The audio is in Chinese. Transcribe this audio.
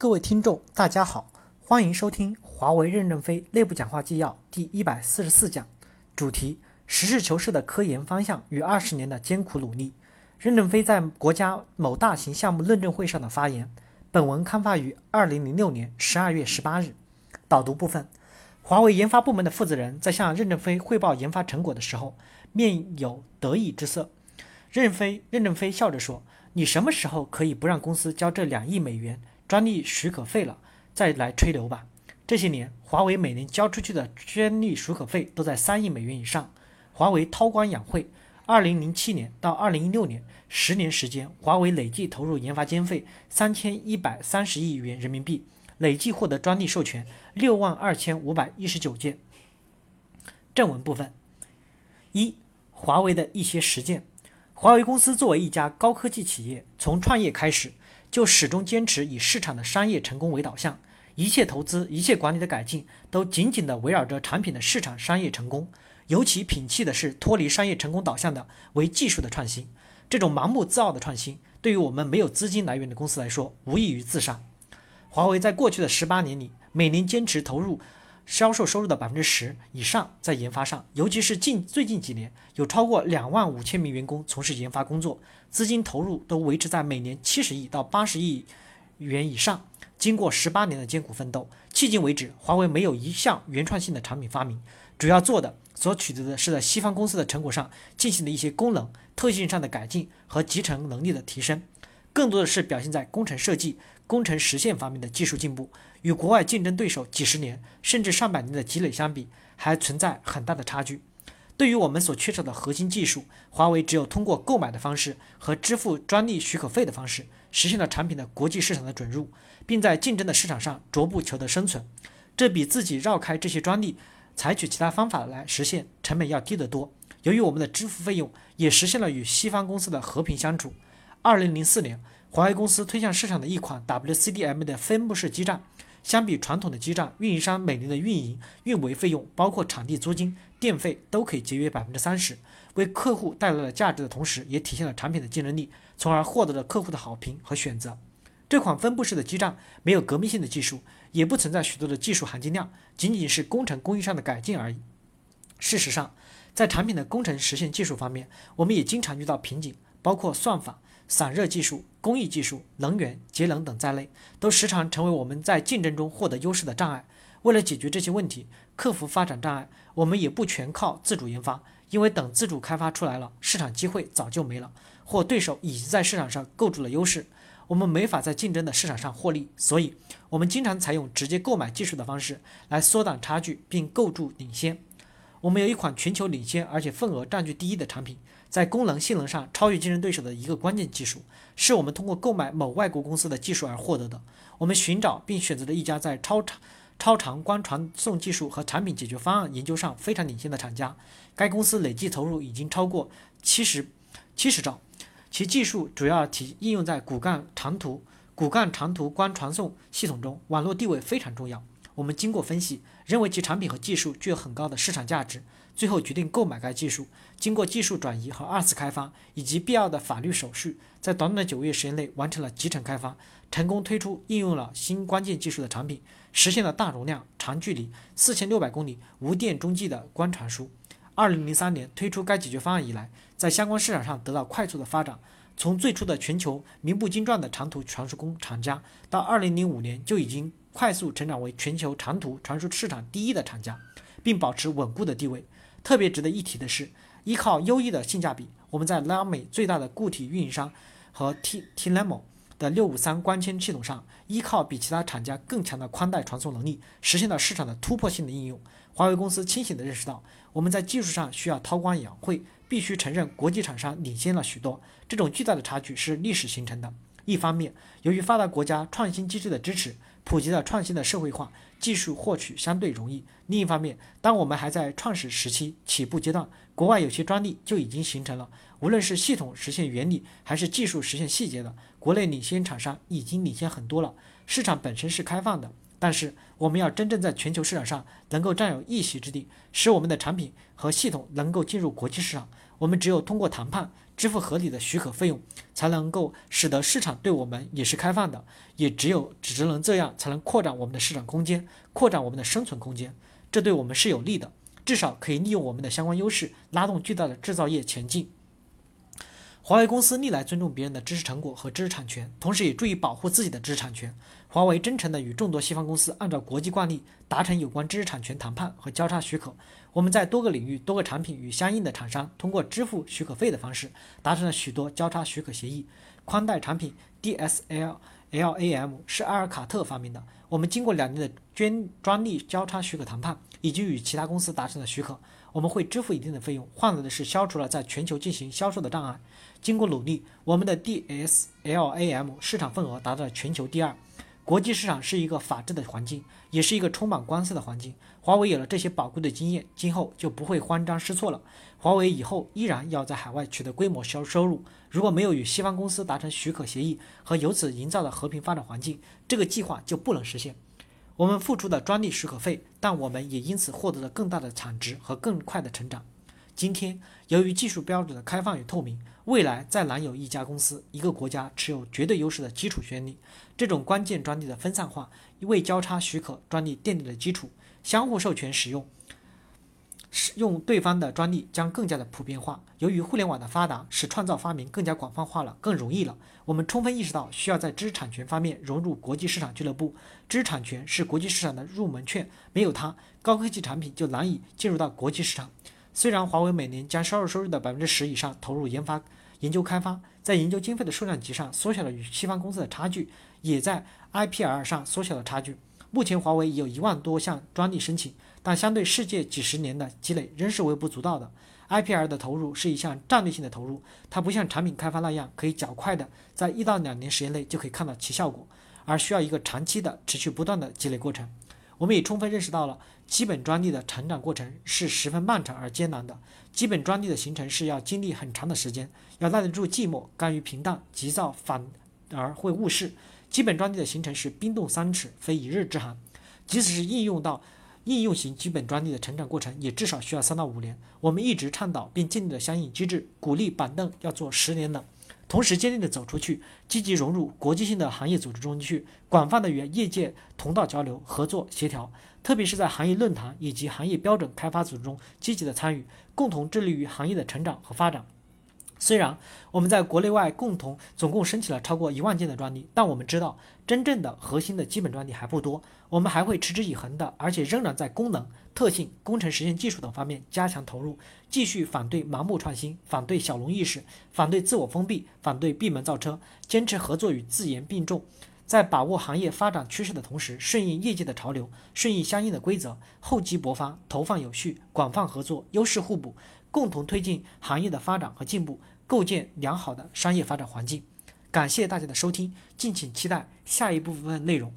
各位听众，大家好，欢迎收听华为任正非内部讲话纪要第一百四十四讲，主题：实事求是的科研方向与二十年的艰苦努力。任正非在国家某大型项目论证会上的发言。本文刊发于二零零六年十二月十八日。导读部分：华为研发部门的负责人在向任正非汇报研发成果的时候，面有得意之色。任非任正非笑着说：“你什么时候可以不让公司交这两亿美元？”专利许可费了，再来吹牛吧。这些年，华为每年交出去的专利许可费都在三亿美元以上。华为韬光养晦，二零零七年到二零一六年十年时间，华为累计投入研发经费三千一百三十亿元人民币，累计获得专利授权六万二千五百一十九件。正文部分一：华为的一些实践。华为公司作为一家高科技企业，从创业开始。就始终坚持以市场的商业成功为导向，一切投资、一切管理的改进都紧紧地围绕着产品的市场商业成功。尤其摒弃的是脱离商业成功导向的为技术的创新。这种盲目自傲的创新，对于我们没有资金来源的公司来说，无异于自杀。华为在过去的十八年里，每年坚持投入。销售收入的百分之十以上在研发上，尤其是近最近几年，有超过两万五千名员工从事研发工作，资金投入都维持在每年七十亿到八十亿元以上。经过十八年的艰苦奋斗，迄今为止，华为没有一项原创性的产品发明，主要做的所取得的是在西方公司的成果上进行了一些功能特性上的改进和集成能力的提升，更多的是表现在工程设计。工程实现方面的技术进步，与国外竞争对手几十年甚至上百年的积累相比，还存在很大的差距。对于我们所缺少的核心技术，华为只有通过购买的方式和支付专利许可费的方式，实现了产品的国际市场的准入，并在竞争的市场上逐步求得生存。这比自己绕开这些专利，采取其他方法来实现，成本要低得多。由于我们的支付费用，也实现了与西方公司的和平相处。二零零四年。华为公司推向市场的一款 WCDM 的分布式基站，相比传统的基站，运营商每年的运营、运维费用，包括场地租金、电费，都可以节约百分之三十，为客户带来了价值的同时，也体现了产品的竞争力，从而获得了客户的好评和选择。这款分布式的基站没有革命性的技术，也不存在许多的技术含金量，仅仅是工程工艺上的改进而已。事实上，在产品的工程实现技术方面，我们也经常遇到瓶颈，包括算法。散热技术、工艺技术、能源节能等在内，都时常成为我们在竞争中获得优势的障碍。为了解决这些问题，克服发展障碍，我们也不全靠自主研发，因为等自主开发出来了，市场机会早就没了，或对手已经在市场上构筑了优势，我们没法在竞争的市场上获利。所以，我们经常采用直接购买技术的方式来缩短差距并构筑领先。我们有一款全球领先而且份额占据第一的产品。在功能性能上超越竞争对手的一个关键技术，是我们通过购买某外国公司的技术而获得的。我们寻找并选择了一家在超长超长光传送技术和产品解决方案研究上非常领先的厂家。该公司累计投入已经超过七十七十兆，其技术主要体应用在骨干长途骨干长途光传送系统中，网络地位非常重要。我们经过分析，认为其产品和技术具有很高的市场价值。最后决定购买该技术，经过技术转移和二次开发以及必要的法律手续，在短短的九个月时间内完成了集成开发，成功推出应用了新关键技术的产品，实现了大容量、长距离、四千六百公里无电中继的光传输。二零零三年推出该解决方案以来，在相关市场上得到快速的发展，从最初的全球名不经传的长途传输工厂家，到二零零五年就已经快速成长为全球长途传输市场第一的厂家，并保持稳固的地位。特别值得一提的是，依靠优异的性价比，我们在拉美最大的固体运营商和 T TLEMO 的六五三光纤系统上，依靠比其他厂家更强的宽带传送能力，实现了市场的突破性的应用。华为公司清醒地认识到，我们在技术上需要韬光养晦，必须承认国际厂商领先了许多。这种巨大的差距是历史形成的。一方面，由于发达国家创新机制的支持。普及了创新的社会化，技术获取相对容易。另一方面，当我们还在创始时期起步阶段，国外有些专利就已经形成了。无论是系统实现原理，还是技术实现细节的，国内领先厂商已经领先很多了。市场本身是开放的，但是我们要真正在全球市场上能够占有一席之地，使我们的产品和系统能够进入国际市场，我们只有通过谈判，支付合理的许可费用，才能够使得市场对我们也是开放的。也只有只能这样，才能扩展我们的市场空间，扩展我们的生存空间。这对我们是有利的，至少可以利用我们的相关优势，拉动巨大的制造业前进。华为公司历来尊重别人的知识成果和知识产权，同时也注意保护自己的知识产权。华为真诚地与众多西方公司按照国际惯例达成有关知识产权谈判和交叉许可。我们在多个领域、多个产品与相应的厂商通过支付许可费的方式达成了许多交叉许可协议。宽带产品 DSL-LAM 是阿尔卡特发明的，我们经过两年的专专利交叉许可谈判，已经与其他公司达成了许可。我们会支付一定的费用，换来的是消除了在全球进行销售的障碍。经过努力，我们的 DSLAM 市场份额达到了全球第二。国际市场是一个法治的环境，也是一个充满官司的环境。华为有了这些宝贵的经验，今后就不会慌张失措了。华为以后依然要在海外取得规模销收入。如果没有与西方公司达成许可协议和由此营造的和平发展环境，这个计划就不能实现。我们付出的专利许可费，但我们也因此获得了更大的产值和更快的成长。今天，由于技术标准的开放与透明，未来再难有一家公司、一个国家持有绝对优势的基础专利。这种关键专利的分散化，为交叉许可专利奠定了基础。相互授权使用，使用对方的专利将更加的普遍化。由于互联网的发达，使创造发明更加广泛化了，更容易了。我们充分意识到，需要在知识产权方面融入国际市场俱乐部。知识产权是国际市场的入门券，没有它，高科技产品就难以进入到国际市场。虽然华为每年将销售收入的百分之十以上投入研发、研究开发，在研究经费的数量级上缩小了与西方公司的差距，也在 IPR 上缩小了差距。目前，华为已有一万多项专利申请，但相对世界几十年的积累，仍是微不足道的。IPR 的投入是一项战略性的投入，它不像产品开发那样可以较快的在一到两年时间内就可以看到其效果，而需要一个长期的、持续不断的积累过程。我们也充分认识到了基本专利的成长过程是十分漫长而艰难的。基本专利的形成是要经历很长的时间，要耐得住寂寞，甘于平淡，急躁反而会误事。基本专利的形成是冰冻三尺，非一日之寒。即使是应用到应用型基本专利的成长过程，也至少需要三到五年。我们一直倡导并建立了相应机制，鼓励板凳要做十年的。同时，坚定地走出去，积极融入国际性的行业组织中去，广泛的与业界同道交流、合作协调，特别是在行业论坛以及行业标准开发组织中积极的参与，共同致力于行业的成长和发展。虽然我们在国内外共同总共申请了超过一万件的专利，但我们知道，真正的核心的基本专利还不多。我们还会持之以恒的，而且仍然在功能、特性、工程实现技术等方面加强投入，继续反对盲目创新，反对小农意识，反对自我封闭，反对闭门造车，坚持合作与自研并重，在把握行业发展趋势的同时，顺应业界的潮流，顺应相应的规则，厚积薄发，投放有序，广泛合作，优势互补。共同推进行业的发展和进步，构建良好的商业发展环境。感谢大家的收听，敬请期待下一部分内容。